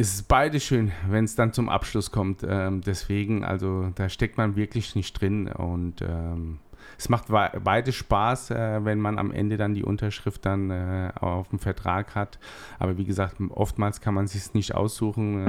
es ist beide schön, wenn es dann zum Abschluss kommt. Ähm, deswegen, also da steckt man wirklich nicht drin und ähm, es macht beide Spaß, äh, wenn man am Ende dann die Unterschrift dann äh, auf dem Vertrag hat. Aber wie gesagt, oftmals kann man sich nicht aussuchen.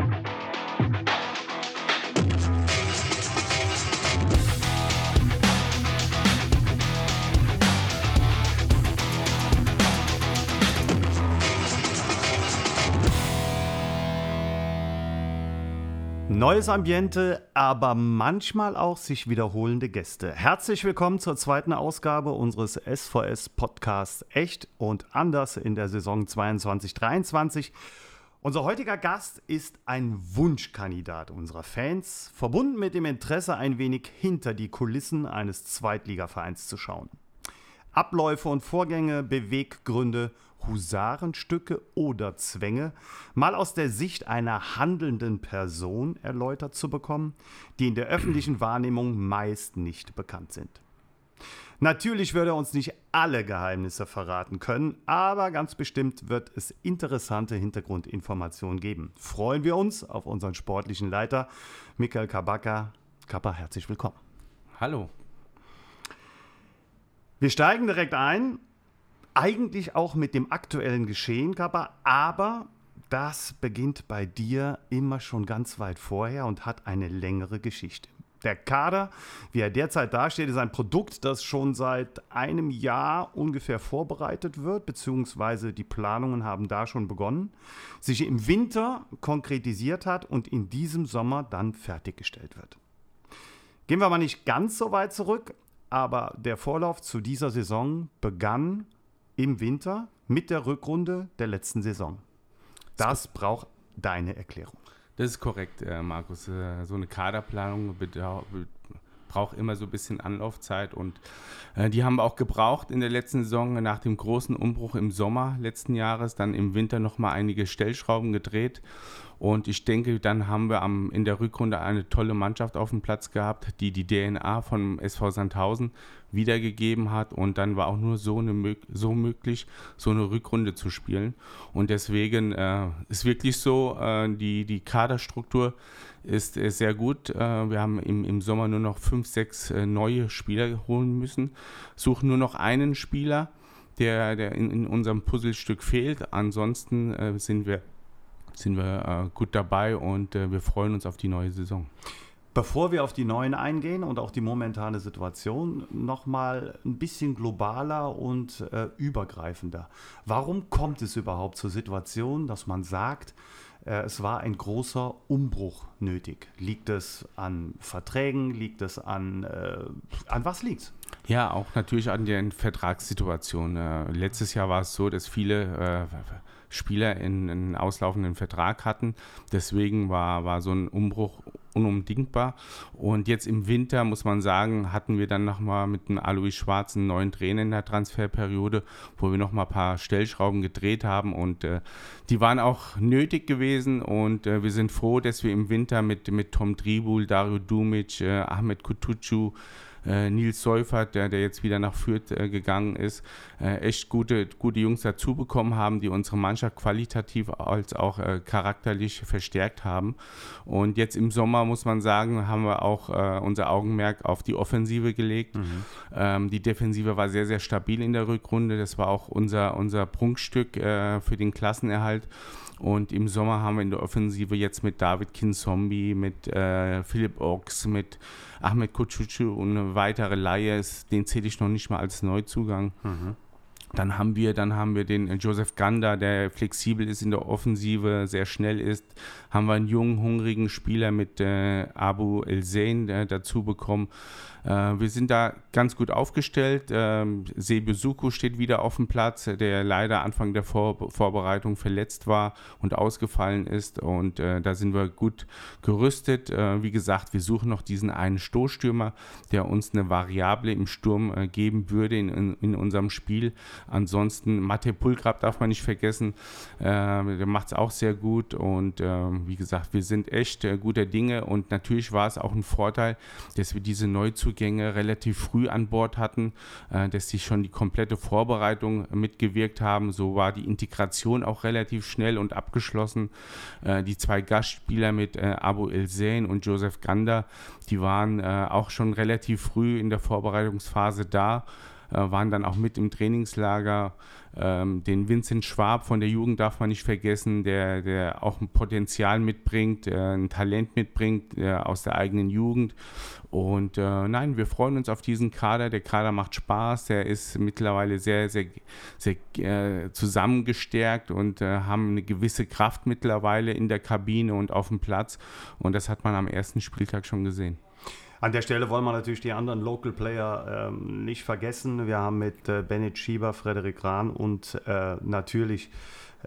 Neues Ambiente, aber manchmal auch sich wiederholende Gäste. Herzlich willkommen zur zweiten Ausgabe unseres SVS Podcasts Echt und Anders in der Saison 22-23. Unser heutiger Gast ist ein Wunschkandidat unserer Fans, verbunden mit dem Interesse, ein wenig hinter die Kulissen eines Zweitligavereins zu schauen. Abläufe und Vorgänge, Beweggründe Husarenstücke oder Zwänge mal aus der Sicht einer handelnden Person erläutert zu bekommen, die in der öffentlichen Wahrnehmung meist nicht bekannt sind. Natürlich würde er uns nicht alle Geheimnisse verraten können, aber ganz bestimmt wird es interessante Hintergrundinformationen geben. Freuen wir uns auf unseren sportlichen Leiter Michael Kabaka. Kappa, herzlich willkommen. Hallo. Wir steigen direkt ein eigentlich auch mit dem aktuellen Geschehen, Kappa, aber das beginnt bei dir immer schon ganz weit vorher und hat eine längere Geschichte. Der Kader, wie er derzeit dasteht, ist ein Produkt, das schon seit einem Jahr ungefähr vorbereitet wird, beziehungsweise die Planungen haben da schon begonnen, sich im Winter konkretisiert hat und in diesem Sommer dann fertiggestellt wird. Gehen wir mal nicht ganz so weit zurück, aber der Vorlauf zu dieser Saison begann im Winter mit der Rückrunde der letzten Saison. Das braucht deine Erklärung. Das ist korrekt, äh, Markus. Äh, so eine Kaderplanung braucht immer so ein bisschen Anlaufzeit und äh, die haben wir auch gebraucht in der letzten Saison nach dem großen Umbruch im Sommer letzten Jahres, dann im Winter nochmal einige Stellschrauben gedreht und ich denke, dann haben wir am, in der Rückrunde eine tolle Mannschaft auf dem Platz gehabt, die die DNA von SV Sandhausen wiedergegeben hat. Und dann war auch nur so, eine, so möglich, so eine Rückrunde zu spielen. Und deswegen äh, ist wirklich so, äh, die, die Kaderstruktur ist, ist sehr gut. Äh, wir haben im, im Sommer nur noch fünf, sechs äh, neue Spieler holen müssen, suchen nur noch einen Spieler der, der in, in, unserem Puzzlestück fehlt. Ansonsten äh, sind wir sind wir äh, gut dabei und äh, wir freuen uns auf die neue Saison. Bevor wir auf die neuen eingehen und auch die momentane Situation, nochmal ein bisschen globaler und äh, übergreifender. Warum kommt es überhaupt zur Situation, dass man sagt, äh, es war ein großer Umbruch nötig? Liegt es an Verträgen? Liegt es an, äh, an was liegt es? Ja, auch natürlich an den Vertragssituationen. Äh, letztes Jahr war es so, dass viele Spieler in einen auslaufenden Vertrag hatten. Deswegen war, war so ein Umbruch unumdingbar. Und jetzt im Winter, muss man sagen, hatten wir dann nochmal mit dem Alois Schwarz einen neuen Trainer in der Transferperiode, wo wir nochmal ein paar Stellschrauben gedreht haben. Und äh, die waren auch nötig gewesen. Und äh, wir sind froh, dass wir im Winter mit, mit Tom Dribul, Dario Dumic, äh, Ahmed Kutucu, äh, Nils Seufert, der, der jetzt wieder nach Fürth äh, gegangen ist, äh, echt gute, gute Jungs dazu bekommen haben, die unsere Mannschaft qualitativ als auch äh, charakterlich verstärkt haben. Und jetzt im Sommer, muss man sagen, haben wir auch äh, unser Augenmerk auf die Offensive gelegt. Mhm. Ähm, die Defensive war sehr, sehr stabil in der Rückrunde. Das war auch unser, unser Prunkstück äh, für den Klassenerhalt. Und im Sommer haben wir in der Offensive jetzt mit David Kinzombie, mit äh, Philipp Ochs, mit Ahmed Kuchucu und eine weitere Laie, den zähle ich noch nicht mal als Neuzugang. Mhm. Dann haben wir, dann haben wir den Joseph Ganda, der flexibel ist in der Offensive, sehr schnell ist. Haben wir einen jungen, hungrigen Spieler mit äh, Abu El Zain dazu bekommen. Äh, wir sind da ganz gut aufgestellt. Ähm, Sebesuku steht wieder auf dem Platz, der leider Anfang der Vor Vorbereitung verletzt war und ausgefallen ist. Und äh, da sind wir gut gerüstet. Äh, wie gesagt, wir suchen noch diesen einen Stoßstürmer, der uns eine Variable im Sturm äh, geben würde in, in, in, unserem Spiel. Ansonsten Mate Pulgrab darf man nicht vergessen, äh, der macht es auch sehr gut und äh, wie gesagt, wir sind echt äh, guter Dinge und natürlich war es auch ein Vorteil, dass wir diese Neuzugänge relativ früh an Bord hatten, äh, dass sie schon die komplette Vorbereitung mitgewirkt haben. So war die Integration auch relativ schnell und abgeschlossen. Äh, die zwei Gastspieler mit äh, Abu El Zain und Joseph Gander, die waren auch schon relativ früh in der Vorbereitungsphase da, waren dann auch mit im Trainingslager. Ähm, den Vincent Schwab von der Jugend darf man nicht vergessen, der, der auch ein Potenzial mitbringt, ein Talent mitbringt aus der eigenen Jugend. Und äh, nein, wir freuen uns auf diesen Kader. Der Kader macht Spaß. Der ist mittlerweile sehr, sehr, sehr äh, zusammengestärkt und äh, haben eine gewisse Kraft mittlerweile in der Kabine und auf dem Platz. Und das hat man am ersten Spieltag schon gesehen. An der Stelle wollen wir natürlich die anderen Local Player ähm, nicht vergessen. Wir haben mit äh, Bennett Schieber, Frederik Rahn und äh, natürlich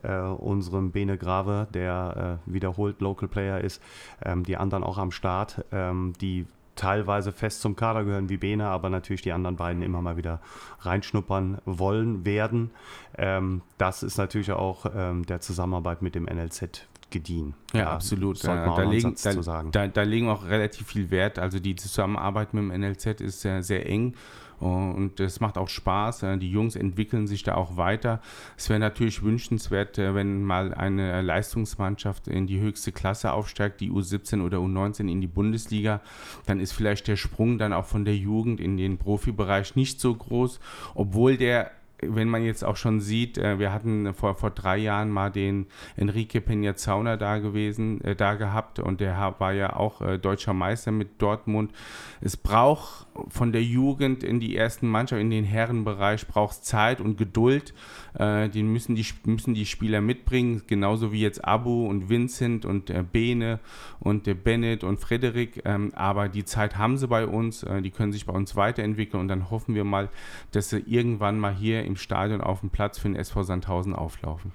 äh, unserem Bene Grave, der äh, wiederholt Local Player ist, ähm, die anderen auch am Start, ähm, die teilweise fest zum Kader gehören wie Bene, aber natürlich die anderen beiden immer mal wieder reinschnuppern wollen werden. Ähm, das ist natürlich auch ähm, der Zusammenarbeit mit dem NLZ gediehen. Ja, ja absolut. Da, da, legen, da, da, da, legen auch relativ viel Wert. Also die Zusammenarbeit mit dem NLZ ist sehr, sehr eng. Und es macht auch Spaß. Die Jungs entwickeln sich da auch weiter. Es wäre natürlich wünschenswert, äh, wenn mal eine Leistungsmannschaft in die höchste Klasse aufsteigt, die U17 oder U19 in die Bundesliga. Dann ist vielleicht der Sprung dann auch von der Jugend in den Profibereich nicht so groß, obwohl der wenn man jetzt auch schon sieht, äh, wir hatten vor, vor drei Jahren mal den Enrique Peña da gewesen, äh, da gehabt und der war ja auch äh, deutscher Meister mit Dortmund. Es braucht von der Jugend in die ersten Mannschaft, in den Herrenbereich, braucht Zeit und Geduld. Äh, den müssen die, müssen die Spieler mitbringen, genauso wie jetzt Abu und Vincent und äh, Bene und äh, Bennett und Frederik. Ähm, aber die Zeit haben sie bei uns, äh, die können sich bei uns weiterentwickeln und dann hoffen wir mal, dass sie irgendwann mal hier im Stadion auf dem Platz für den SV Sandhausen auflaufen.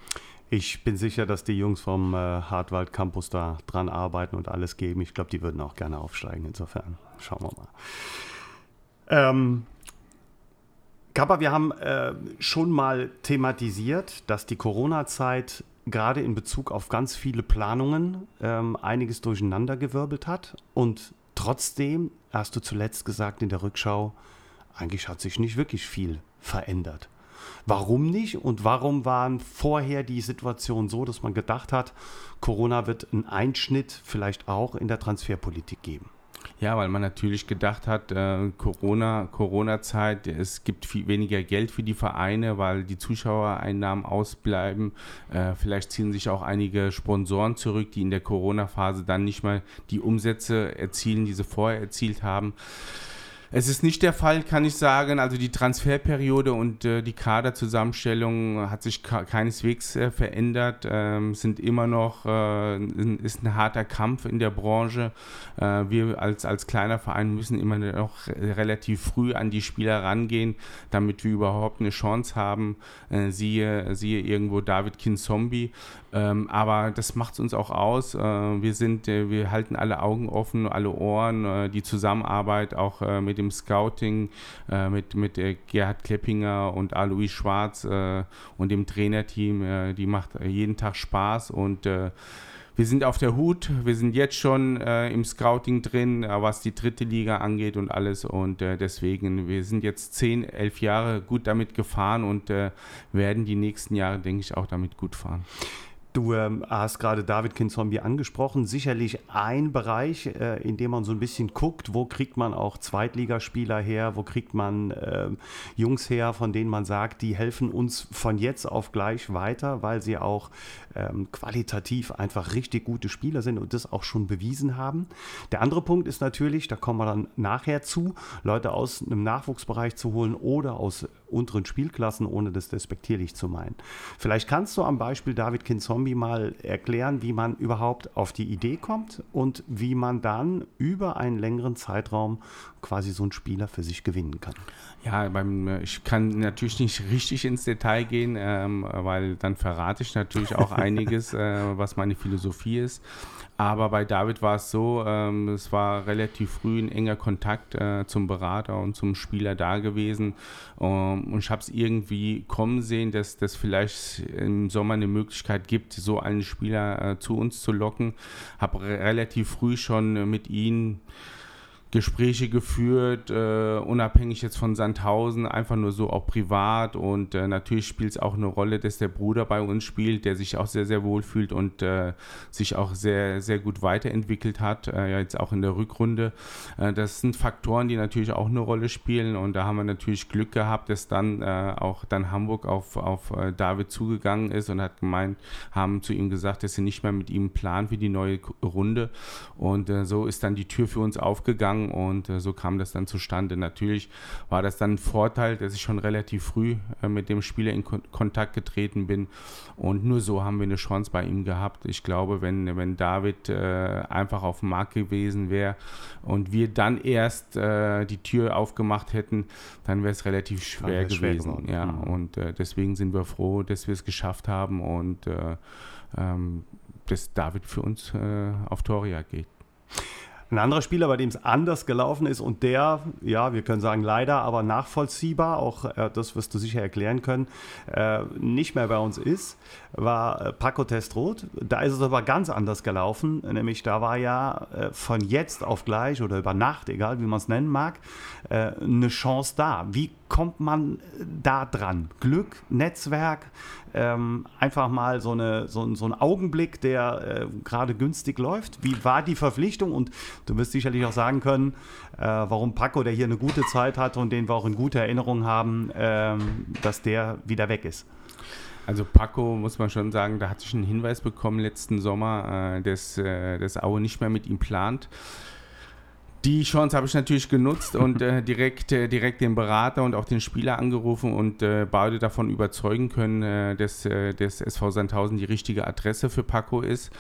Ich bin sicher, dass die Jungs vom äh, Hartwald Campus da dran arbeiten und alles geben. Ich glaube, die würden auch gerne aufsteigen. Insofern schauen wir mal. Ähm, Kappa, wir haben äh, schon mal thematisiert, dass die Corona-Zeit gerade in Bezug auf ganz viele Planungen ähm, einiges durcheinandergewirbelt hat. Und trotzdem hast du zuletzt gesagt in der Rückschau, eigentlich hat sich nicht wirklich viel verändert. Warum nicht und warum waren vorher die Situation so, dass man gedacht hat, Corona wird einen Einschnitt vielleicht auch in der Transferpolitik geben? Ja, weil man natürlich gedacht hat, äh, Corona, Corona-Zeit, es gibt viel weniger Geld für die Vereine, weil die Zuschauereinnahmen ausbleiben. Äh, vielleicht ziehen sich auch einige Sponsoren zurück, die in der Corona-Phase dann nicht mal die Umsätze erzielen, die sie vorher erzielt haben. Es ist nicht der Fall, kann ich sagen. Also die Transferperiode und äh, die Kaderzusammenstellung hat sich keineswegs äh, verändert. Ähm, sind immer noch, äh, ist ein harter Kampf in der Branche. Äh, wir als, als kleiner Verein müssen immer noch relativ früh an die Spieler rangehen, damit wir überhaupt eine Chance haben. Äh, siehe, siehe irgendwo David Kinzombie. Ähm, aber das macht es uns auch aus. Äh, wir sind, wir halten alle Augen offen, alle Ohren, die Zusammenarbeit auch mit dem Scouting äh, mit, mit äh, Gerhard Kleppinger und Alois Schwarz äh, und dem Trainerteam. Äh, die macht jeden Tag Spaß und äh, wir sind auf der Hut. Wir sind jetzt schon äh, im Scouting drin, was die dritte Liga angeht und alles. Und deswegen, wir sind jetzt zehn, elf Jahre gut damit gefahren und werden die nächsten Jahre, denke ich, auch damit gut fahren. Du ähm, hast gerade David Kinzombie angesprochen. Sicherlich ein Bereich, äh, in dem man so ein bisschen guckt, wo kriegt man auch Zweitligaspieler her, wo kriegt man äh, Jungs her, von denen man sagt, die helfen uns von jetzt auf gleich weiter, weil sie auch ähm, qualitativ einfach richtig gute Spieler sind und das auch schon bewiesen haben. Der andere Punkt ist natürlich, da kommen wir dann nachher zu, Leute aus einem Nachwuchsbereich zu holen oder aus unteren Spielklassen, ohne das despektierlich zu meinen. Vielleicht kannst du am Beispiel David Kinzombie Zombie mal erklären, wie man überhaupt auf die Idee kommt und wie man dann über einen längeren Zeitraum quasi so einen Spieler für sich gewinnen kann. Ja, beim, äh, ich kann natürlich nicht richtig ins Detail gehen, ähm, weil dann verrate ich natürlich auch einiges, äh, was meine Philosophie ist. Aber bei David war es so, ähm, es war relativ früh ein enger Kontakt äh, zum Berater und zum Spieler da gewesen. Ähm, und ich habe es irgendwie kommen sehen, dass das vielleicht im Sommer eine Möglichkeit gibt, so einen Spieler äh, zu uns zu locken. Habe relativ früh schon mit ihm Gespräche geführt, äh, unabhängig jetzt von Sandhausen, einfach nur so auch privat. Und äh, natürlich spielt es auch eine Rolle, dass der Bruder bei uns spielt, der sich auch sehr, sehr wohl fühlt und äh, sich auch sehr, sehr gut weiterentwickelt hat, äh, jetzt auch in der Rückrunde. Äh, das sind Faktoren, die natürlich auch eine Rolle spielen. Und da haben wir natürlich Glück gehabt, dass dann äh, auch dann Hamburg auf, auf David zugegangen ist und hat gemeint, haben zu ihm gesagt, dass sie nicht mehr mit ihm planen für die neue Runde. Und so ist dann die Tür für uns aufgegangen gegangen und äh, so kam das dann zustande. Natürlich war das dann ein Vorteil, dass ich schon relativ früh äh, mit dem Spieler in Kon Kontakt getreten bin und nur so haben wir eine Chance bei ihm gehabt. Ich glaube, wenn, wenn David äh, einfach auf dem Markt gewesen wäre und wir dann erst äh, die Tür aufgemacht hätten, dann wäre es relativ schwer gewesen. Schwer ja, mhm. Und äh, deswegen sind wir froh, dass wir es geschafft haben und äh, ähm, dass David für uns auf Toria geht. Ein anderer Spieler, bei dem es anders gelaufen ist und der, ja, wir können sagen leider, aber nachvollziehbar, auch äh, das wirst du sicher erklären können, äh, nicht mehr bei uns ist, war äh, Paco Testroth. Da ist es aber ganz anders gelaufen, nämlich da war ja äh, von jetzt auf gleich oder über Nacht, egal wie man es nennen mag, äh, eine Chance da. Wie kommt man da dran? Glück, Netzwerk, ähm, einfach mal so, eine, so, so ein Augenblick, der äh, gerade günstig läuft. Wie war die Verpflichtung? Und du wirst sicherlich auch sagen können, äh, warum Paco, der hier eine gute Zeit hat und den wir auch in guter Erinnerung haben, äh, dass der wieder weg ist. Also Paco, muss man schon sagen, da hatte ich einen Hinweis bekommen letzten Sommer, äh, dass, äh, dass Aue nicht mehr mit ihm plant. Die Chance habe ich natürlich genutzt und äh, direkt, äh, direkt den Berater und auch den Spieler angerufen und äh, beide davon überzeugen können, äh, dass, äh, dass SV Sandhausen die richtige Adresse für Paco ist.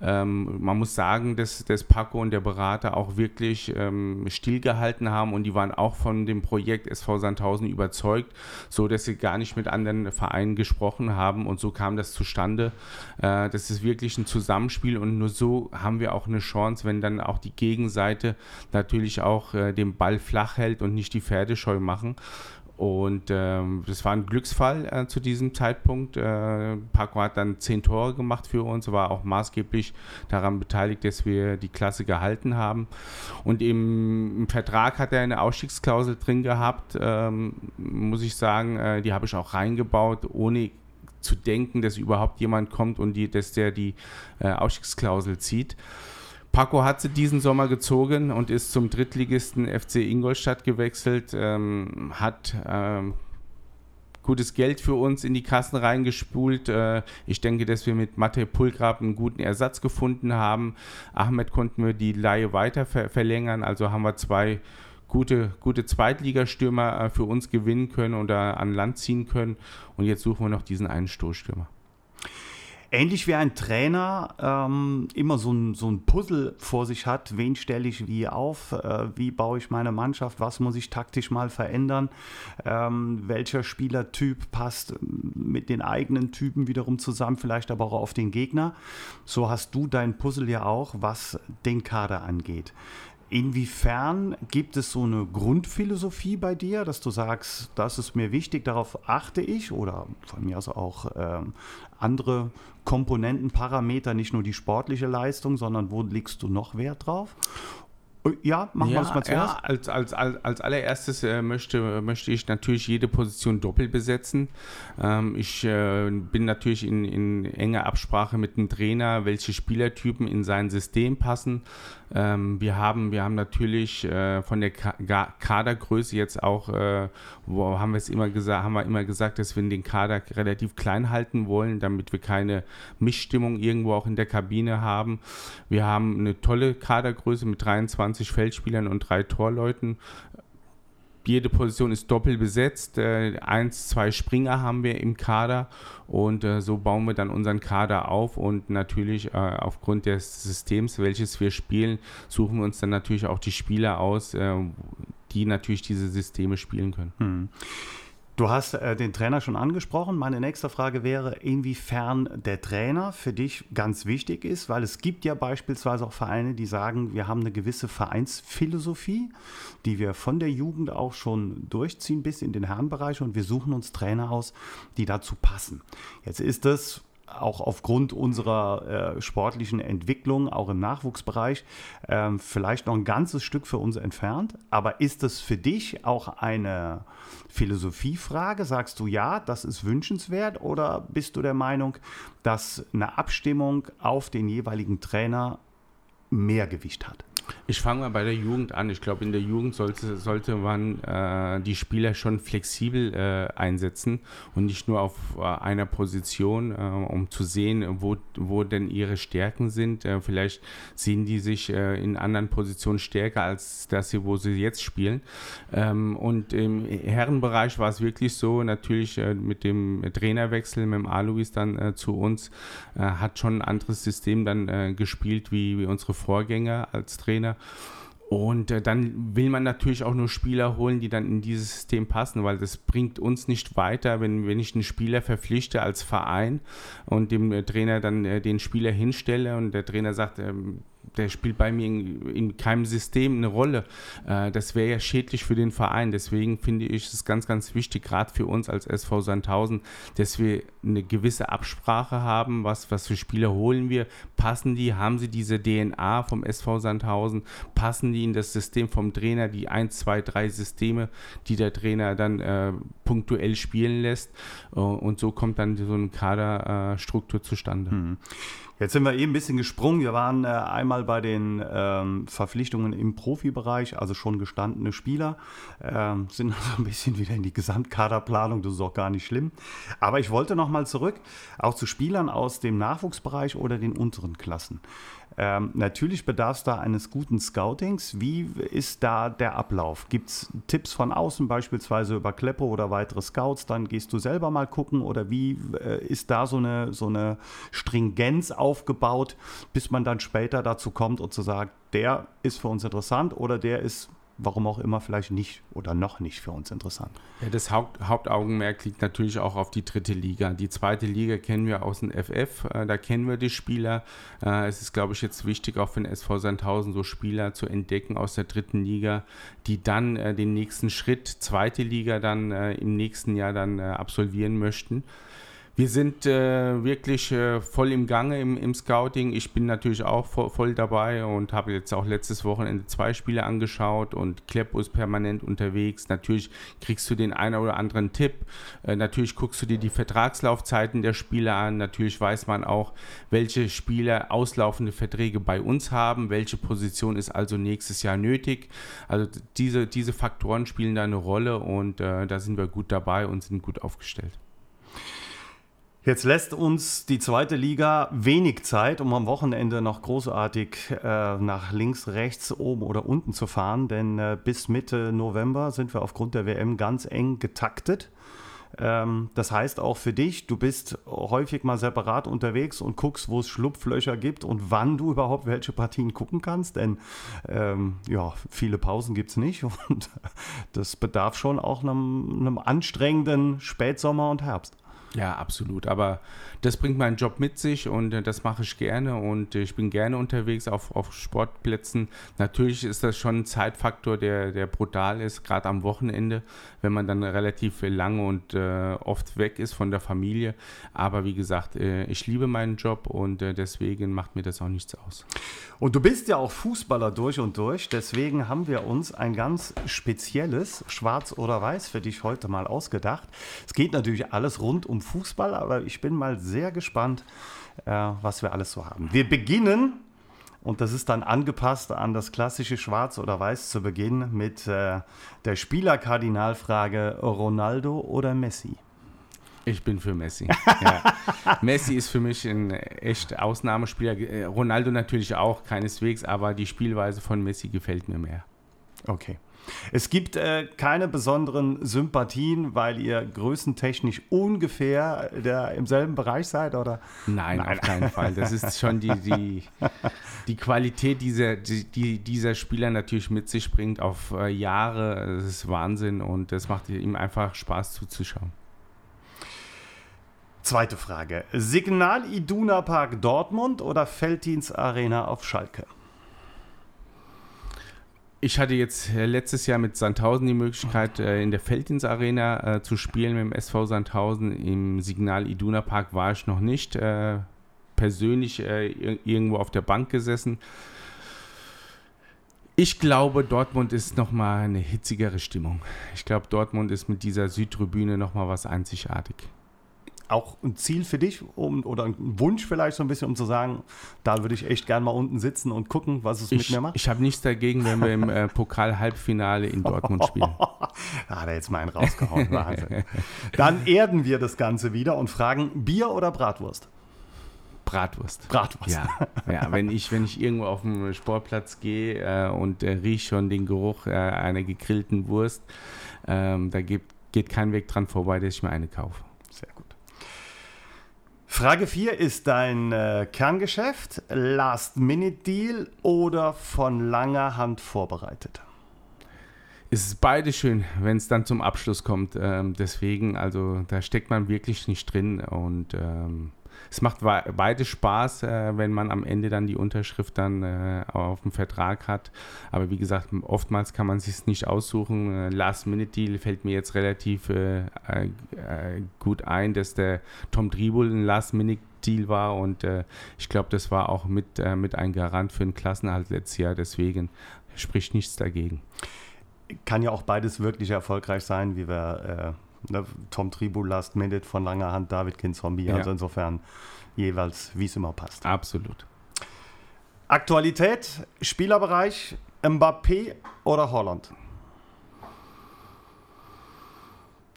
Ähm, man muss sagen, dass, dass Paco und der Berater auch wirklich ähm, stillgehalten haben und die waren auch von dem Projekt SV Sandhausen überzeugt, so dass sie gar nicht mit anderen Vereinen gesprochen haben und so kam das zustande. Äh, das ist wirklich ein Zusammenspiel und nur so haben wir auch eine Chance, wenn dann auch die Gegenseite natürlich auch äh, den Ball flach hält und nicht die Pferde scheu machen. Und ähm, das war ein Glücksfall äh, zu diesem Zeitpunkt. Äh, Paco hat dann zehn Tore gemacht für uns, war auch maßgeblich daran beteiligt, dass wir die Klasse gehalten haben. Und im, im Vertrag hat er eine Ausstiegsklausel drin gehabt, ähm, muss ich sagen, äh, die habe ich auch reingebaut, ohne zu denken, dass überhaupt jemand kommt und die, dass der die äh, Ausstiegsklausel zieht. Paco hat sie diesen Sommer gezogen und ist zum Drittligisten FC Ingolstadt gewechselt, ähm, hat ähm, gutes Geld für uns in die Kassen reingespult. Äh, ich denke, dass wir mit Matej Pulgrab einen guten Ersatz gefunden haben. Ahmed konnten wir die Laie weiter ver verlängern, also haben wir zwei gute, gute Zweitligastürmer äh, für uns gewinnen können oder an Land ziehen können. Und jetzt suchen wir noch diesen einen Stoßstürmer ähnlich wie ein Trainer ähm, immer so ein, so ein Puzzle vor sich hat, wen stelle ich wie auf, äh, wie baue ich meine Mannschaft, was muss ich taktisch mal verändern, ähm, welcher Spielertyp passt mit den eigenen Typen wiederum zusammen, vielleicht aber auch auf den Gegner. So hast du dein Puzzle ja auch, was den Kader angeht. Inwiefern gibt es so eine Grundphilosophie bei dir, dass du sagst, das ist mir wichtig, darauf achte ich oder von mir aus auch ähm, andere Komponenten, Parameter, nicht nur die sportliche Leistung, sondern wo legst du noch Wert drauf? Ja, machen ja, wir es mal zuerst. Ja, als, als, als, als allererstes äh, möchte, möchte ich natürlich jede Position doppelt besetzen. Ähm, ich äh, bin natürlich in, in enger Absprache mit dem Trainer, welche Spielertypen in sein System passen. Ähm, wir, haben, wir haben natürlich äh, von der Ka Kadergröße jetzt auch, äh, wo haben wir es immer gesagt, haben wir immer gesagt, dass wir den Kader relativ klein halten wollen, damit wir keine Mischstimmung irgendwo auch in der Kabine haben. Wir haben eine tolle Kadergröße mit 23 Feldspielern und drei Torleuten jede Position ist doppelt besetzt. Äh, eins, zwei Springer haben wir im Kader und äh, so bauen wir dann unseren Kader auf und natürlich äh, aufgrund des Systems, welches wir spielen, suchen wir uns dann natürlich auch die Spieler aus, äh, die natürlich diese Systeme spielen können. Hm. Du hast äh, den Trainer schon angesprochen. Meine nächste Frage wäre, inwiefern der Trainer für dich ganz wichtig ist, weil es gibt ja beispielsweise auch Vereine, die sagen, wir haben eine gewisse Vereinsphilosophie, die wir von der Jugend auch schon durchziehen bis in den Herrenbereich und wir suchen uns Trainer aus, die dazu passen. Jetzt ist es auch aufgrund unserer äh, sportlichen Entwicklung, auch im Nachwuchsbereich, äh, vielleicht noch ein ganzes Stück für uns entfernt. Aber ist es für dich auch eine Philosophiefrage? Sagst du ja, das ist wünschenswert? Oder bist du der Meinung, dass eine Abstimmung auf den jeweiligen Trainer mehr Gewicht hat? Ich fange mal bei der Jugend an. Ich glaube, in der Jugend sollte, sollte man äh, die Spieler schon flexibel äh, einsetzen und nicht nur auf äh, einer Position, äh, um zu sehen, wo, wo denn ihre Stärken sind. Äh, vielleicht sehen die sich äh, in anderen Positionen stärker als das wo sie jetzt spielen. Ähm, und im Herrenbereich war es wirklich so, natürlich mit dem Trainerwechsel, mit dem Alois dann zu uns, hat schon ein anderes System dann gespielt wie, wie unsere Vorgänger als Trainer. Trainer. Und äh, dann will man natürlich auch nur Spieler holen, die dann in dieses System passen, weil das bringt uns nicht weiter, wenn, wenn ich einen Spieler verpflichte als Verein und dem äh, Trainer dann äh, den Spieler hinstelle und der Trainer sagt, ähm, der spielt bei mir in, in keinem System eine Rolle. Äh, das wäre ja schädlich für den Verein. Deswegen finde ich es ganz, ganz wichtig, gerade für uns als SV Sandhausen, dass wir eine gewisse Absprache haben, was, was für Spieler holen wir, passen die, haben sie diese DNA vom SV Sandhausen, passen die in das System vom Trainer, die 1, 2, 3 Systeme, die der Trainer dann äh, punktuell spielen lässt. Uh, und so kommt dann so eine Kaderstruktur äh, zustande. Hm. Jetzt sind wir eben ein bisschen gesprungen. Wir waren äh, einmal bei den ähm, Verpflichtungen im Profibereich, also schon gestandene Spieler, ähm, sind also ein bisschen wieder in die Gesamtkaderplanung. Das ist auch gar nicht schlimm. Aber ich wollte noch mal zurück, auch zu Spielern aus dem Nachwuchsbereich oder den unteren Klassen. Ähm, natürlich bedarf es da eines guten Scoutings. Wie ist da der Ablauf? Gibt es Tipps von außen, beispielsweise über Kleppo oder weitere Scouts? Dann gehst du selber mal gucken oder wie äh, ist da so eine, so eine Stringenz aufgebaut, bis man dann später dazu kommt und zu sagen, der ist für uns interessant oder der ist warum auch immer vielleicht nicht oder noch nicht für uns interessant. Ja, das Haupt, Hauptaugenmerk liegt natürlich auch auf die dritte Liga. Die zweite Liga kennen wir aus dem FF, äh, da kennen wir die Spieler. Äh, es ist, glaube ich, jetzt wichtig, auch für den SV Sandhausen so Spieler zu entdecken aus der dritten Liga, die dann äh, den nächsten Schritt, zweite Liga, dann äh, im nächsten Jahr dann äh, absolvieren möchten. Wir sind äh, wirklich äh, voll im Gange im, im, Scouting. Ich bin natürlich auch voll, voll dabei und habe jetzt auch letztes Wochenende zwei Spiele angeschaut und Kleppo ist permanent unterwegs. Natürlich kriegst du den einen oder anderen Tipp. Äh, natürlich guckst du dir die Vertragslaufzeiten der Spieler an. Natürlich weiß man auch, welche Spieler auslaufende Verträge bei uns haben, welche Position ist also nächstes Jahr nötig. Also diese, diese Faktoren spielen da eine Rolle und äh, da sind wir gut dabei und sind gut aufgestellt. Jetzt lässt uns die zweite Liga wenig Zeit, um am Wochenende noch großartig äh, nach links, rechts, oben oder unten zu fahren, denn äh, bis Mitte November sind wir aufgrund der WM ganz eng getaktet. Ähm, das heißt auch für dich, du bist häufig mal separat unterwegs und guckst, wo es Schlupflöcher gibt und wann du überhaupt welche Partien gucken kannst, denn ähm, ja, viele Pausen gibt es nicht und das bedarf schon auch einem, einem anstrengenden Spätsommer und Herbst. Ja, absolut. Aber das bringt meinen Job mit sich und äh, das mache ich gerne und äh, ich bin gerne unterwegs auf, auf Sportplätzen. Natürlich ist das schon ein Zeitfaktor, der, der brutal ist, gerade am Wochenende, wenn man dann relativ lange und äh, oft weg ist von der Familie. Aber wie gesagt, äh, ich liebe meinen Job und äh, deswegen macht mir das auch nichts aus. Und du bist ja auch Fußballer durch und durch, deswegen haben wir uns ein ganz spezielles Schwarz oder Weiß für dich heute mal ausgedacht. Es geht natürlich alles rund um Fußball, aber ich bin mal sehr gespannt, äh, was wir alles so haben. Wir beginnen, und das ist dann angepasst an das klassische Schwarz oder Weiß zu Beginn, mit äh, der Spielerkardinalfrage Ronaldo oder Messi. Ich bin für Messi. Ja. Messi ist für mich ein echt Ausnahmespieler. Ronaldo natürlich auch, keineswegs, aber die Spielweise von Messi gefällt mir mehr. Okay. Es gibt äh, keine besonderen Sympathien, weil ihr größentechnisch ungefähr der, im selben Bereich seid, oder? Nein, Nein. auf keinen Fall. Das ist schon die, die, die Qualität dieser, die, die dieser Spieler natürlich mit sich bringt auf äh, Jahre. Das ist Wahnsinn und es macht ihm einfach Spaß zuzuschauen. Zweite Frage. Signal Iduna Park Dortmund oder Felddienst Arena auf Schalke? Ich hatte jetzt äh, letztes Jahr mit Sandhausen die Möglichkeit, äh, in der Feldins Arena äh, zu spielen mit dem SV Sandhausen. Im Signal Iduna Park war ich noch nicht. persönlich irgendwo auf der Bank gesessen. Ich glaube, Dortmund ist nochmal eine hitzigere Stimmung. Ich glaube, Dortmund ist mit dieser Südtribüne nochmal was einzigartig auch ein Ziel für dich um, oder ein Wunsch vielleicht so ein bisschen, um zu sagen, da würde ich echt gern mal unten sitzen und gucken, was es ich, mit mir macht? Ich habe nichts dagegen, wenn wir im äh, Pokal-Halbfinale in Dortmund spielen. da hat er jetzt mal einen rausgehauen. Wahnsinn. Dann erden wir das Ganze wieder und fragen, Bier oder Bratwurst? Bratwurst. Bratwurst. Ja, ja wenn, ich, wenn ich irgendwo auf dem Sportplatz gehe äh, und äh, rieche schon den Geruch äh, einer gegrillten Wurst, ähm, da geht, geht kein Weg dran vorbei, dass ich mir eine kaufe. Frage 4 ist dein äh, Kerngeschäft, Last-Minute-Deal oder von langer Hand vorbereitet? Es ist beide schön, wenn es dann zum Abschluss kommt. Ähm, deswegen, also da steckt man wirklich nicht drin und ähm, es macht beide Spaß, äh, wenn man am Ende dann die Unterschrift dann äh, auf dem Vertrag hat. Aber wie gesagt, oftmals kann man sich nicht aussuchen. Äh, Last-Minute-Deal fällt mir jetzt relativ äh, äh, gut ein, dass der Tom Dribul ein Last-Minute-Deal war und ich glaube, das war auch mit, mit ein Garant für den Klassenhalt letztes Jahr. Deswegen spricht nichts dagegen. Kann ja auch beides wirklich erfolgreich sein, wie wir Ne, Tom Tribu Last Minute von langer Hand, David Kinzombie. Ja. Also insofern jeweils, wie es immer passt. Absolut. Aktualität, Spielerbereich, Mbappé oder Holland?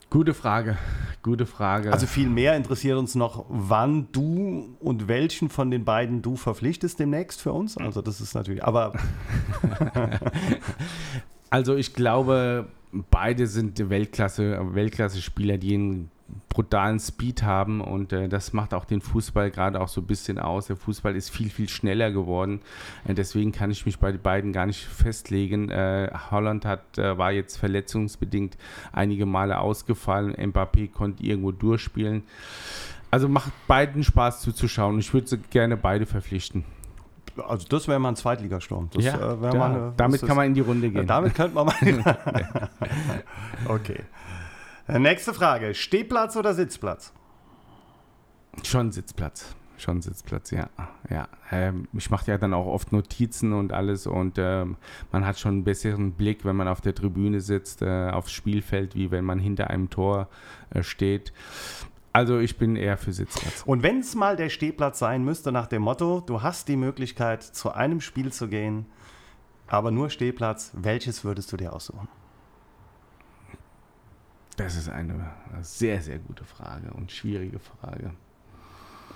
Gute Frage, gute Frage. Also viel mehr interessiert uns noch, wann du und welchen von den beiden du verpflichtest demnächst für uns. Also das ist natürlich, aber... also ich glaube, beide sind Weltklasse, Weltklasse-Spieler, die einen brutalen Speed haben und äh, das macht auch den Fußball gerade auch so ein bisschen aus. Der Fußball ist viel, viel schneller geworden. Äh, deswegen kann ich mich bei den beiden gar nicht festlegen. Äh, Holland hat, äh, war jetzt verletzungsbedingt einige Male ausgefallen. Mbappé konnte irgendwo durchspielen. Also macht beiden Spaß zuzuschauen. Ich würde gerne beide verpflichten. Also das wäre mal ein Zweitligasturm. Das, ja, äh, da, eine, damit kann man in die Runde gehen. damit könnte man mal. okay. Äh, nächste Frage: Stehplatz oder Sitzplatz? Schon Sitzplatz. Schon Sitzplatz, ja. ja. Ähm, ich mache ja dann auch oft Notizen und alles und ähm, man hat schon einen besseren Blick, wenn man auf der Tribüne sitzt, äh, aufs Spielfeld, wie wenn man hinter einem Tor äh, steht. Also ich bin eher für Sitzplatz. Und wenn es mal der Stehplatz sein müsste, nach dem Motto, du hast die Möglichkeit, zu einem Spiel zu gehen, aber nur Stehplatz, welches würdest du dir aussuchen? Das ist eine sehr, sehr gute Frage und schwierige Frage.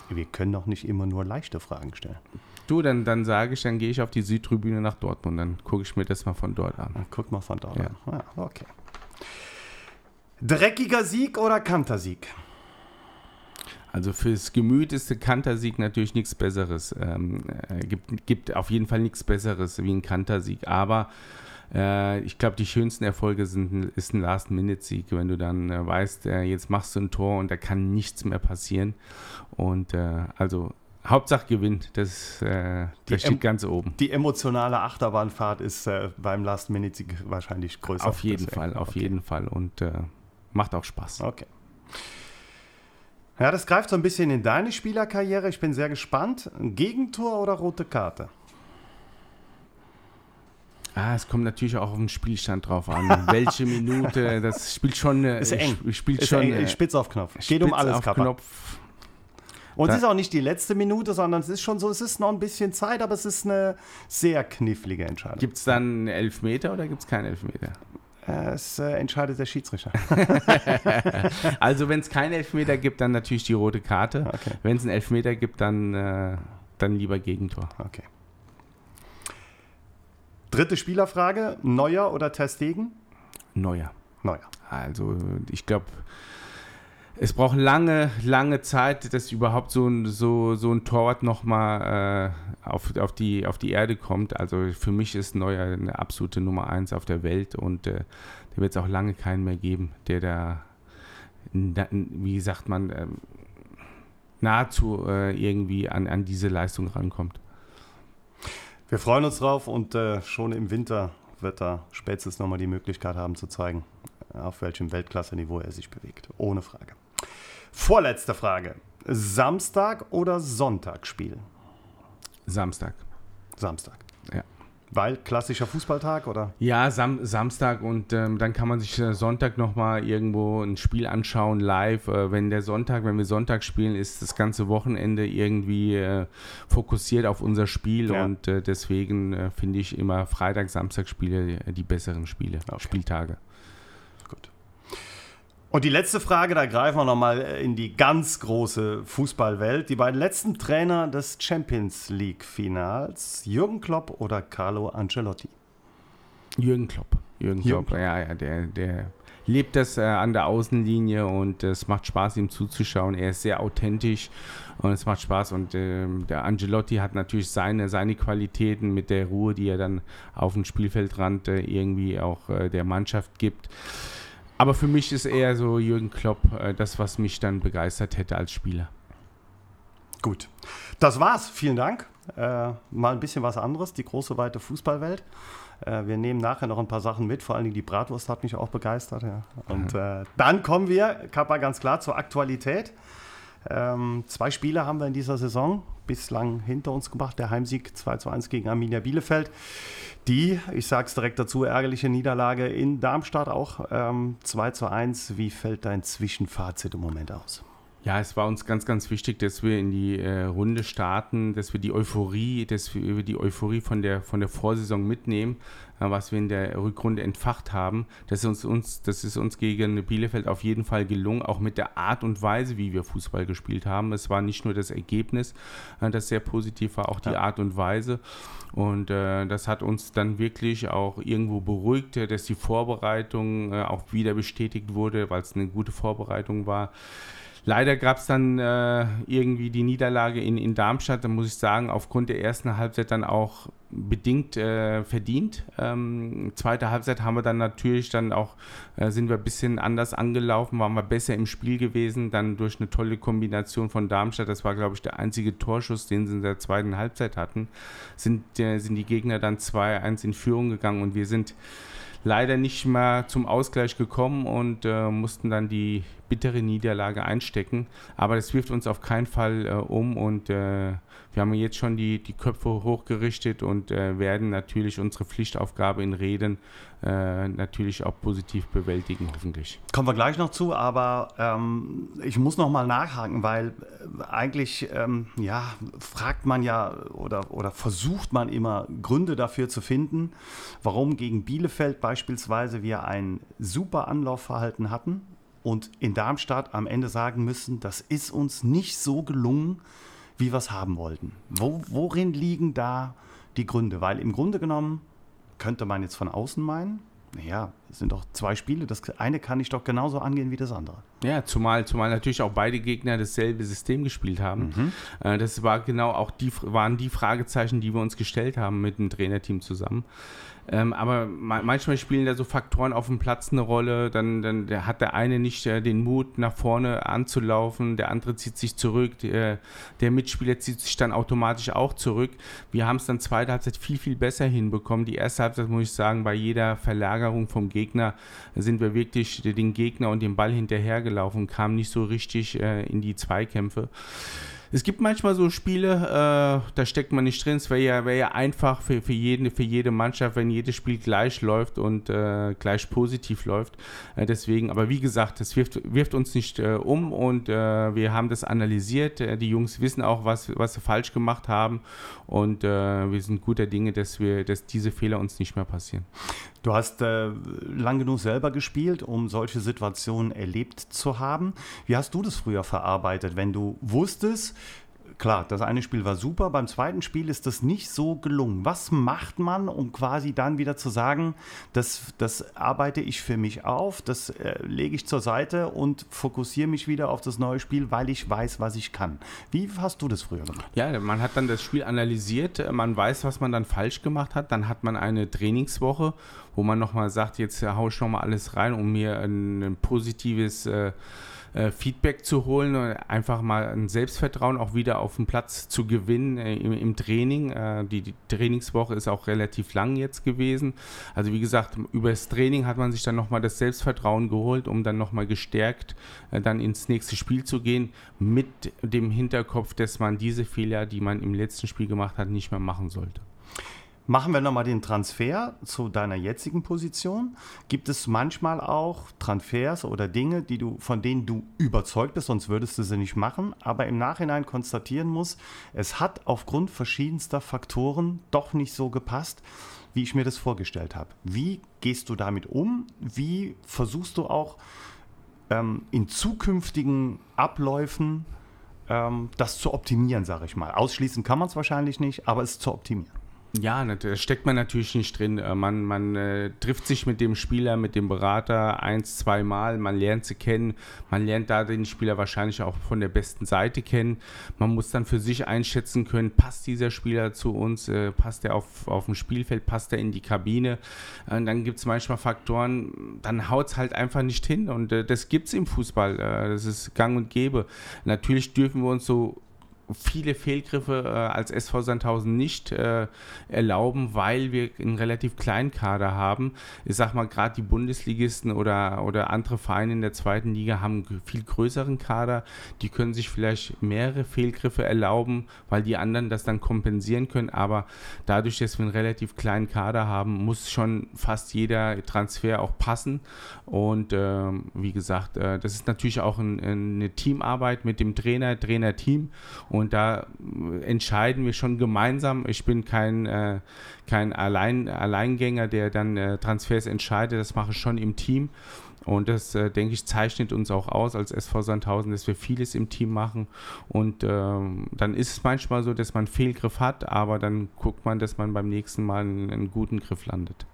Wir können doch nicht immer nur leichte Fragen stellen. Du, dann, dann sage ich, dann gehe ich auf die Südtribüne nach Dortmund. Dann gucke ich mir das mal von dort an. guck mal von dort ja. an. Ja, okay. Dreckiger Sieg oder Kantersieg? Also fürs Gemüt ist der Kantersieg natürlich nichts Besseres. Ähm, äh, gibt, gibt auf jeden Fall nichts Besseres wie ein Kantersieg. Aber äh, ich glaube, die schönsten Erfolge sind ist ein Last-Minute-Sieg, wenn du dann äh, weißt, äh, jetzt machst du ein Tor und da kann nichts mehr passieren. Und äh, also Hauptsache gewinnt, das, äh, das steht ganz oben. Die emotionale Achterbahnfahrt ist beim Last-Minute-Sieg wahrscheinlich größer. Auf jeden Fall, auf okay. jeden Fall und macht auch Spaß. Okay. Ja, das greift so ein bisschen in deine Spielerkarriere. Ich bin sehr gespannt. Gegentor oder rote Karte? Ah, es kommt natürlich auch auf den Spielstand drauf an. Welche Minute, das spielt schon. Ist eng. Spielt ist schon. Eng. Äh, Spitz auf Knopf. Geht um alles, auf Kappa. Knopf. Und es ist auch nicht die letzte Minute, sondern es ist schon so, es ist noch ein bisschen Zeit, aber es ist eine sehr knifflige Entscheidung. Gibt es dann Elfmeter oder gibt es keinen Elfmeter? Es äh, entscheidet der Schiedsrichter. also wenn es keinen Elfmeter gibt, dann natürlich die rote Karte. Okay. Wenn es einen Elfmeter gibt, dann, äh, dann lieber Gegentor. Okay. Dritte Spielerfrage: Neuer oder Testegen? Neuer. Neuer. Also, ich glaube, es braucht lange, lange Zeit, dass überhaupt so ein, so, so ein Torwart nochmal äh, auf, auf, die, auf die Erde kommt. Also für mich ist Neuer eine absolute Nummer eins auf der Welt und äh, da wird es auch lange keinen mehr geben, der da, wie sagt man, äh, nahezu äh, irgendwie an, an diese Leistung rankommt. Wir freuen uns drauf und äh, schon im Winter wird er spätestens nochmal die Möglichkeit haben zu zeigen, auf welchem Weltklasse-Niveau er sich bewegt. Ohne Frage. Vorletzte Frage. Samstag oder Sonntag Samstag. Samstag. Ja. Weil klassischer Fußballtag oder? Ja, Sam Samstag und ähm, dann kann man sich äh, Sonntag nochmal irgendwo ein Spiel anschauen, live. Äh, wenn der Sonntag, wenn wir Sonntag spielen, ist das ganze Wochenende irgendwie äh, fokussiert auf unser Spiel ja. und äh, deswegen äh, finde ich immer Freitag, Samstag Spiele die besseren Spiele, okay. Spieltage. Und die letzte Frage, da greifen wir nochmal in die ganz große Fußballwelt. Die beiden letzten Trainer des Champions League-Finals, Jürgen Klopp oder Carlo Ancelotti? Jürgen Klopp. Jürgen, Jürgen Klopp, ja, ja, der, der lebt das äh, an der Außenlinie und es macht Spaß, ihm zuzuschauen. Er ist sehr authentisch und es macht Spaß. Und äh, der Angelotti hat natürlich seine, seine Qualitäten mit der Ruhe, die er dann auf dem Spielfeldrand äh, irgendwie auch äh, der Mannschaft gibt. Aber für mich ist eher so Jürgen Klopp äh, das, was mich dann begeistert hätte als Spieler. Gut. Das war's. Vielen Dank. Äh, mal ein bisschen was anderes, die große, weite Fußballwelt. Äh, wir nehmen nachher noch ein paar Sachen mit, vor allen Dingen die Bratwurst hat mich auch begeistert. Ja. Und äh, dann kommen wir, Kappa, ganz klar zur Aktualität. Ähm, zwei Spiele haben wir in dieser Saison bislang hinter uns gebracht. Der Heimsieg 2 zu 1 gegen Arminia Bielefeld. Die, ich sage es direkt dazu, ärgerliche Niederlage in Darmstadt auch ähm, 2 zu 1. Wie fällt dein Zwischenfazit im Moment aus? Ja, es war uns ganz, ganz wichtig, dass wir in die äh, Runde starten, dass wir die Euphorie, dass wir die Euphorie von der, von der Vorsaison mitnehmen, äh, was wir in der Rückrunde entfacht haben. Das ist uns, uns, das ist uns gegen Bielefeld auf jeden Fall gelungen, auch mit der Art und Weise, wie wir Fußball gespielt haben. Es war nicht nur das Ergebnis, äh, das sehr positiv war, auch die ja. Art und Weise. Und äh, das hat uns dann wirklich auch irgendwo beruhigt, dass die Vorbereitung äh, auch wieder bestätigt wurde, weil es eine gute Vorbereitung war. Leider gab es dann äh, irgendwie die Niederlage in, in Darmstadt, da muss ich sagen, aufgrund der ersten Halbzeit dann auch bedingt äh, verdient. Ähm, zweite Halbzeit haben wir dann natürlich dann auch, äh, sind wir ein bisschen anders angelaufen, waren wir besser im Spiel gewesen, dann durch eine tolle Kombination von Darmstadt, das war glaube ich der einzige Torschuss, den sie in der zweiten Halbzeit hatten, sind, äh, sind die Gegner dann 2-1 in Führung gegangen und wir sind leider nicht mehr zum Ausgleich gekommen und äh, mussten dann die bittere Niederlage einstecken. Aber das wirft uns auf keinen Fall äh, um und äh, wir haben jetzt schon die, die Köpfe hochgerichtet und äh, werden natürlich unsere Pflichtaufgabe in Reden äh, natürlich auch positiv bewältigen, hoffentlich. Kommen wir gleich noch zu, aber ähm, ich muss noch mal nachhaken, weil äh, eigentlich ähm, ja, fragt man ja oder, oder versucht man immer Gründe dafür zu finden, warum gegen Bielefeld beispielsweise wir ein super Anlaufverhalten hatten und in Darmstadt am Ende sagen müssen, das ist uns nicht so gelungen, wie wir es haben wollten. Wo, worin liegen da die Gründe? Weil im Grunde genommen könnte man jetzt von außen meinen, naja, es sind doch zwei Spiele, das eine kann ich doch genauso angehen wie das andere. Ja, zumal, zumal natürlich auch beide Gegner dasselbe System gespielt haben. Mhm. Äh, das war genau auch die, waren die Fragezeichen, die wir uns gestellt haben mit dem Trainerteam zusammen. Ähm, aber manchmal spielen da so Faktoren auf dem Platz eine Rolle. Dann, dann der hat der eine nicht äh, den Mut, nach vorne anzulaufen, der andere zieht sich zurück, der, der Mitspieler zieht sich dann automatisch auch zurück. Wir haben es dann zweite Halbzeit viel, viel besser hinbekommen. Die erste Halbzeit, muss ich sagen, bei jeder Verlagerung vom Gegner sind wir wirklich den Gegner und den Ball hinterhergelaufen, kamen nicht so richtig äh, in die Zweikämpfe. Es gibt manchmal so Spiele, äh, da steckt man nicht drin. Es wäre ja, wär ja einfach für, für, jeden, für jede Mannschaft, wenn jedes Spiel gleich läuft und äh, gleich positiv läuft. Äh, deswegen, aber wie gesagt, das wirft, wirft uns nicht äh, um und äh, wir haben das analysiert. Äh, die Jungs wissen auch, was, was sie falsch gemacht haben und wir sind guter Dinge, dass, wir, dass diese Fehler uns nicht mehr passieren. Du hast äh, lang genug selber gespielt, um solche Situationen erlebt zu haben. Wie hast du das früher verarbeitet, wenn du wusstest, klar, das eine Spiel war super, beim zweiten Spiel ist das nicht so gelungen. Was macht man, um quasi dann wieder zu sagen, das, das arbeite ich für mich auf, das äh, lege ich zur Seite und fokussiere mich wieder auf das neue Spiel, weil ich weiß, was ich kann. Wie hast du das früher gemacht? Ja, man hat dann das Spiel analysiert, man weiß, was man dann falsch gemacht hat, dann hat man eine Trainingswoche, wo man nochmal sagt, jetzt haue ich nochmal alles rein, um mir ein, ein positives äh, äh, Feedback zu holen und einfach mal ein Selbstvertrauen auch wieder auf dem Platz zu gewinnen äh, im, im, Training. Äh, die, die, Trainingswoche ist auch relativ lang jetzt gewesen. Also wie gesagt, über das Training hat man sich dann nochmal das Selbstvertrauen geholt, um dann nochmal gestärkt äh, dann ins nächste Spiel zu gehen, mit dem Hinterkopf, dass man diese Fehler, die man im letzten Spiel gemacht hat, nicht mehr machen sollte. Machen wir nochmal den Transfer zu deiner jetzigen Position. Gibt es manchmal auch Transfers oder Dinge, die du, von denen du überzeugt bist, sonst würdest du sie nicht machen, aber im Nachhinein konstatieren musst, es hat aufgrund verschiedenster Faktoren doch nicht so gepasst, wie ich mir das vorgestellt habe. Wie gehst du damit um? Wie versuchst du auch ähm, in zukünftigen Abläufen ähm, das zu optimieren, sage ich mal? Ausschließen kann man es wahrscheinlich nicht, aber es zu optimieren. Ja, da steckt man natürlich nicht drin. Äh, man, man äh, trifft sich mit dem Spieler, mit dem Berater eins, zweimal, man lernt sie kennen, man lernt da den Spieler wahrscheinlich auch von der besten Seite kennen. Man muss dann für sich einschätzen können, passt dieser Spieler zu uns, äh, passt er auf, auf dem Spielfeld, passt er in die Kabine. Und dann gibt es manchmal Faktoren, dann haut es halt einfach nicht hin. Und äh, das gibt es im Fußball. Äh, das ist gang und gäbe. Natürlich dürfen wir uns so viele Fehlgriffe äh, als SV Sandhausen nicht äh, erlauben, weil wir einen relativ kleinen Kader haben. Ich sag mal, gerade die Bundesligisten oder, oder andere Vereine in der zweiten Liga haben einen viel größeren Kader. Die können sich vielleicht mehrere Fehlgriffe erlauben, weil die anderen das dann kompensieren können. Aber dadurch, dass wir einen relativ kleinen Kader haben, muss schon fast jeder Transfer auch passen. Und äh, wie gesagt, äh, das ist natürlich auch ein, eine Teamarbeit mit dem Trainer, Trainer-Team. Da entscheiden wir schon gemeinsam. Ich bin kein, äh, kein Allein, Alleingänger, der dann äh, Transfers entscheidet. Das mache ich schon im Team. Und das, äh, denke ich, zeichnet uns auch aus als SV Sandhausen, dass wir vieles im Team machen. Und ähm, dann ist es manchmal so, dass man einen Fehlgriff hat, aber dann guckt man, dass man beim nächsten Mal einen, einen guten Griff landet.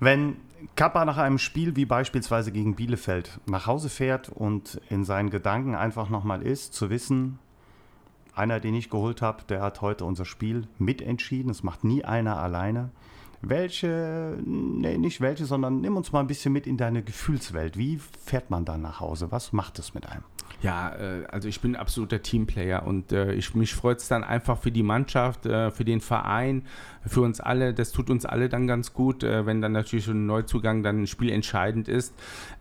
Wenn Kappa nach einem Spiel wie beispielsweise gegen Bielefeld nach Hause fährt und in seinen Gedanken einfach nochmal ist, zu wissen, einer, den ich geholt habe, der hat heute unser Spiel mitentschieden. Es macht nie einer alleine. Welche, nee, nicht welche, sondern nimm uns mal ein bisschen mit in deine Gefühlswelt. Wie fährt man dann nach Hause? Was macht es mit einem? Ja, äh, also ich bin absoluter Teamplayer und äh, ich, mich freut es dann einfach für die Mannschaft, äh, für den Verein, für uns alle. Das tut uns alle dann ganz gut, wenn dann natürlich ein Neuzugang dann ein Spiel entscheidend ist.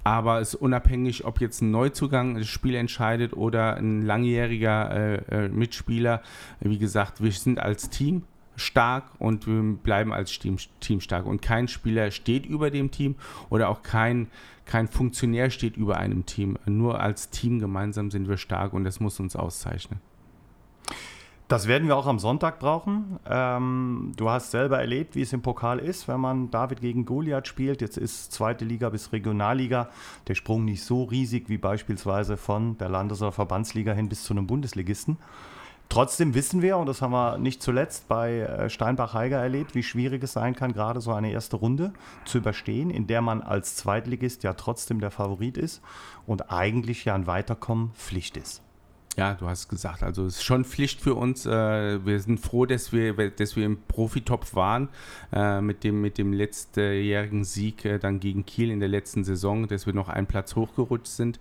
Aber es ist unabhängig, ob jetzt ein Neuzugang das Spiel entscheidet oder ein langjähriger Mitspieler. Wie gesagt, wir sind als Team stark und wir bleiben als Team, Team stark. Und kein Spieler steht über dem Team oder auch kein, kein Funktionär steht über einem Team. Nur als Team gemeinsam sind wir stark und das muss uns auszeichnen. Das werden wir auch am Sonntag brauchen. Ähm, du hast selber erlebt, wie es im Pokal ist, wenn man David gegen Goliath spielt. Jetzt ist zweite Liga bis Regionalliga der Sprung nicht so riesig wie beispielsweise von der Landes- oder Verbandsliga hin bis zu einem Bundesligisten. Trotzdem wissen wir, und das haben wir nicht zuletzt bei äh, Steinbach-Heiger erlebt, wie schwierig es sein kann, gerade so eine erste Runde zu überstehen, in der man als Zweitligist ja trotzdem der Favorit ist und eigentlich ja ein Weiterkommen Pflicht ist. Ja, du hast gesagt, also es ist schon Pflicht für uns. Äh, wir sind froh, dass wir, dass wir im Profitopf waren äh, mit dem, mit dem letztjährigen Sieg dann gegen Kiel in der letzten Saison, dass wir noch einen Platz hochgerutscht sind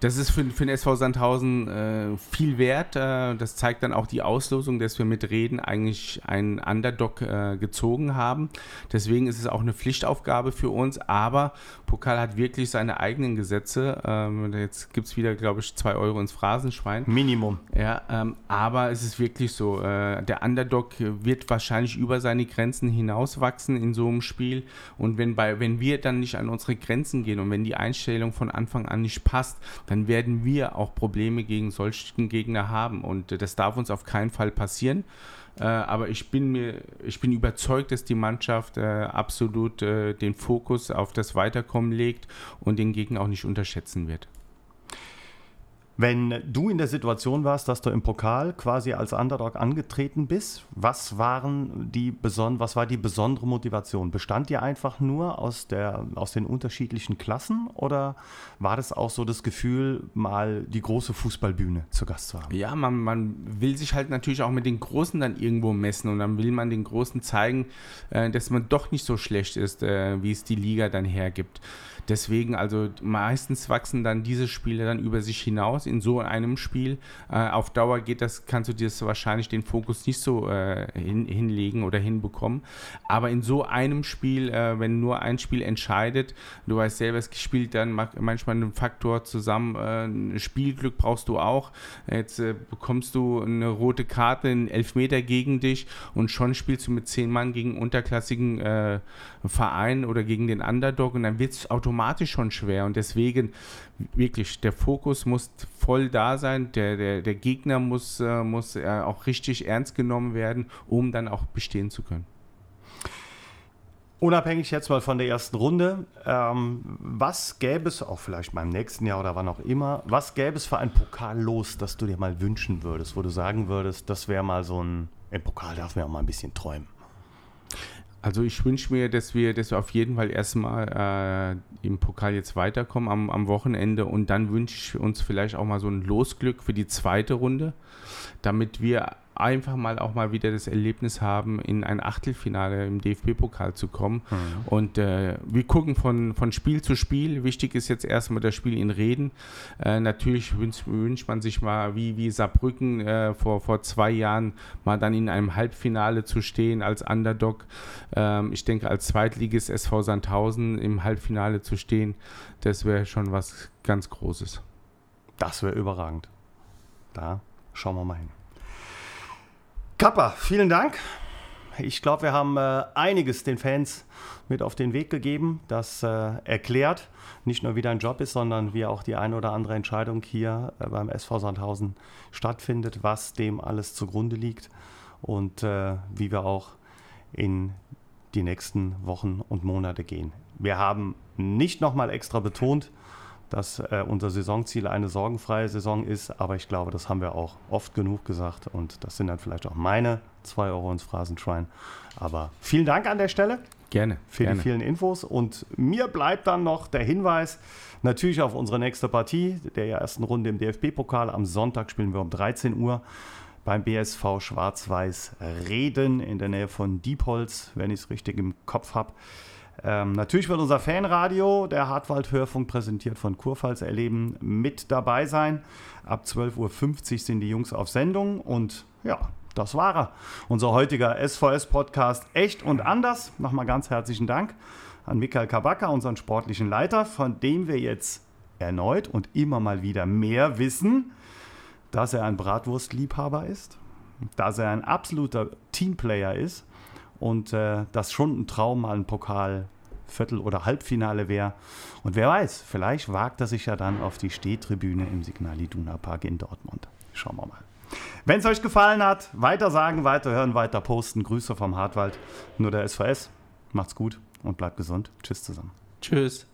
das ist für, für den SV Sandhausen äh, viel wert. Äh, das zeigt dann auch die Auslosung, dass wir mit Reden eigentlich einen Underdog äh, gezogen haben. Deswegen ist es auch eine Pflichtaufgabe für uns. Aber Pokal hat wirklich seine eigenen Gesetze. Ähm, jetzt gibt es wieder, glaube ich, zwei Euro ins Phrasenschwein. Minimum. Ja, ähm, aber es ist wirklich so. Äh, der Underdog wird wahrscheinlich über seine Grenzen hinauswachsen in so einem Spiel. Und wenn, bei, wenn wir dann nicht an unsere Grenzen gehen und wenn die Einstellung von Anfang an nicht passt, dann werden wir auch Probleme gegen solchen Gegner haben. Und äh, das darf uns auf keinen Fall passieren. Äh, aber ich bin mir, ich bin überzeugt, dass die Mannschaft äh, absolut den Fokus auf das Weiterkommen legt und den Gegner auch nicht unterschätzen wird. Wenn du in der Situation warst, dass du im Pokal quasi als Underdog angetreten bist, was, waren die was war die besondere Motivation? Bestand die einfach nur aus, der, aus den unterschiedlichen Klassen oder war das auch so das Gefühl, mal die große Fußballbühne zu Gast zu haben? Ja, man, man will sich halt natürlich auch mit den Großen dann irgendwo messen und dann will man den Großen zeigen, äh, dass man doch nicht so schlecht ist, äh, wie es die Liga dann hergibt. Deswegen, also meistens wachsen dann diese Spiele dann über sich hinaus in so einem Spiel. Äh, auf Dauer geht das, kannst du dir wahrscheinlich den Fokus nicht so äh, hin, hinlegen oder hinbekommen. Aber in so einem Spiel, äh, wenn nur ein Spiel entscheidet, du weißt selber, es spielt dann manchmal einen Faktor zusammen. Äh, Spielglück brauchst du auch. Jetzt äh, bekommst du eine rote Karte, einen Elfmeter gegen dich und schon spielst du mit zehn Mann gegen unterklassigen äh, Verein oder gegen den Underdog und dann wird es automatisch schon schwer und deswegen wirklich, der Fokus muss voll da sein, der, der, der Gegner muss, äh, muss äh, auch richtig ernst genommen werden, um dann auch bestehen zu können. Unabhängig jetzt mal von der ersten Runde, ähm, was gäbe es, auch vielleicht beim nächsten Jahr oder wann auch immer, was gäbe es für ein Pokal los, das du dir mal wünschen würdest, wo du sagen würdest, das wäre mal so ein, im Pokal darf man auch mal ein bisschen träumen? Also ich wünsche mir, dass wir, dass wir auf jeden Fall erstmal äh, im Pokal jetzt weiterkommen am, am Wochenende. Und dann wünsche ich uns vielleicht auch mal so ein Losglück für die zweite Runde, damit wir einfach mal auch mal wieder das Erlebnis haben, in ein Achtelfinale im DFB-Pokal zu kommen. Mhm. Und äh, wir gucken von, von Spiel zu Spiel. Wichtig ist jetzt erstmal das Spiel in Reden. Äh, natürlich wünscht, wünscht, man sich mal, wie, wie Saarbrücken äh, vor, vor zwei Jahren, mal dann in einem Halbfinale zu stehen als Underdog. Ähm, ich denke, als Zweitligist SV Sandhausen im Halbfinale zu stehen, das wäre schon was ganz Großes. Das wäre überragend. Da schauen wir mal hin. Kappa, vielen Dank. Ich glaube, wir haben äh, einiges den Fans mit auf den Weg gegeben, das äh, erklärt, nicht nur wie dein Job ist, sondern wie auch die eine oder andere Entscheidung hier äh, beim SV Sandhausen stattfindet, was dem alles zugrunde liegt und äh, wie wir auch in die nächsten Wochen und Monate gehen. Wir haben nicht nochmal extra betont, dass äh, unser Saisonziel eine sorgenfreie Saison ist. Aber ich glaube, das haben wir auch oft genug gesagt. Und das sind dann vielleicht auch meine zwei Euro ins Phrasenschwein. Aber vielen Dank an der Stelle. Gerne. Für gerne. die vielen Infos. Und mir bleibt dann noch der Hinweis, natürlich auf unsere nächste Partie der ersten Runde im DFB-Pokal. Am Sonntag spielen wir um 13 Uhr beim BSV Schwarz-Weiß Reden in der Nähe von Diepholz, wenn ich es richtig im Kopf habe. Ähm, natürlich wird unser Fanradio, der Hartwald-Hörfunk, präsentiert von Kurpfalz erleben, mit dabei sein. Ab 12.50 Uhr sind die Jungs auf Sendung und ja, das war er. Unser heutiger SVS-Podcast Echt und Anders. Nochmal ganz herzlichen Dank an Michael Kabaka, unseren sportlichen Leiter, von dem wir jetzt erneut und immer mal wieder mehr wissen, dass er ein Bratwurstliebhaber ist, dass er ein absoluter Teamplayer ist und äh, das schon ein Traum, mal ein Pokal Viertel- oder Halbfinale wäre. Und wer weiß, vielleicht wagt er sich ja dann auf die Stehtribüne im Signal Iduna Park in Dortmund. Schauen wir mal. Wenn es euch gefallen hat, weiter sagen, weiter hören, weiter posten. Grüße vom Hartwald. Nur der SVS. Macht's gut und bleibt gesund. Tschüss zusammen. Tschüss.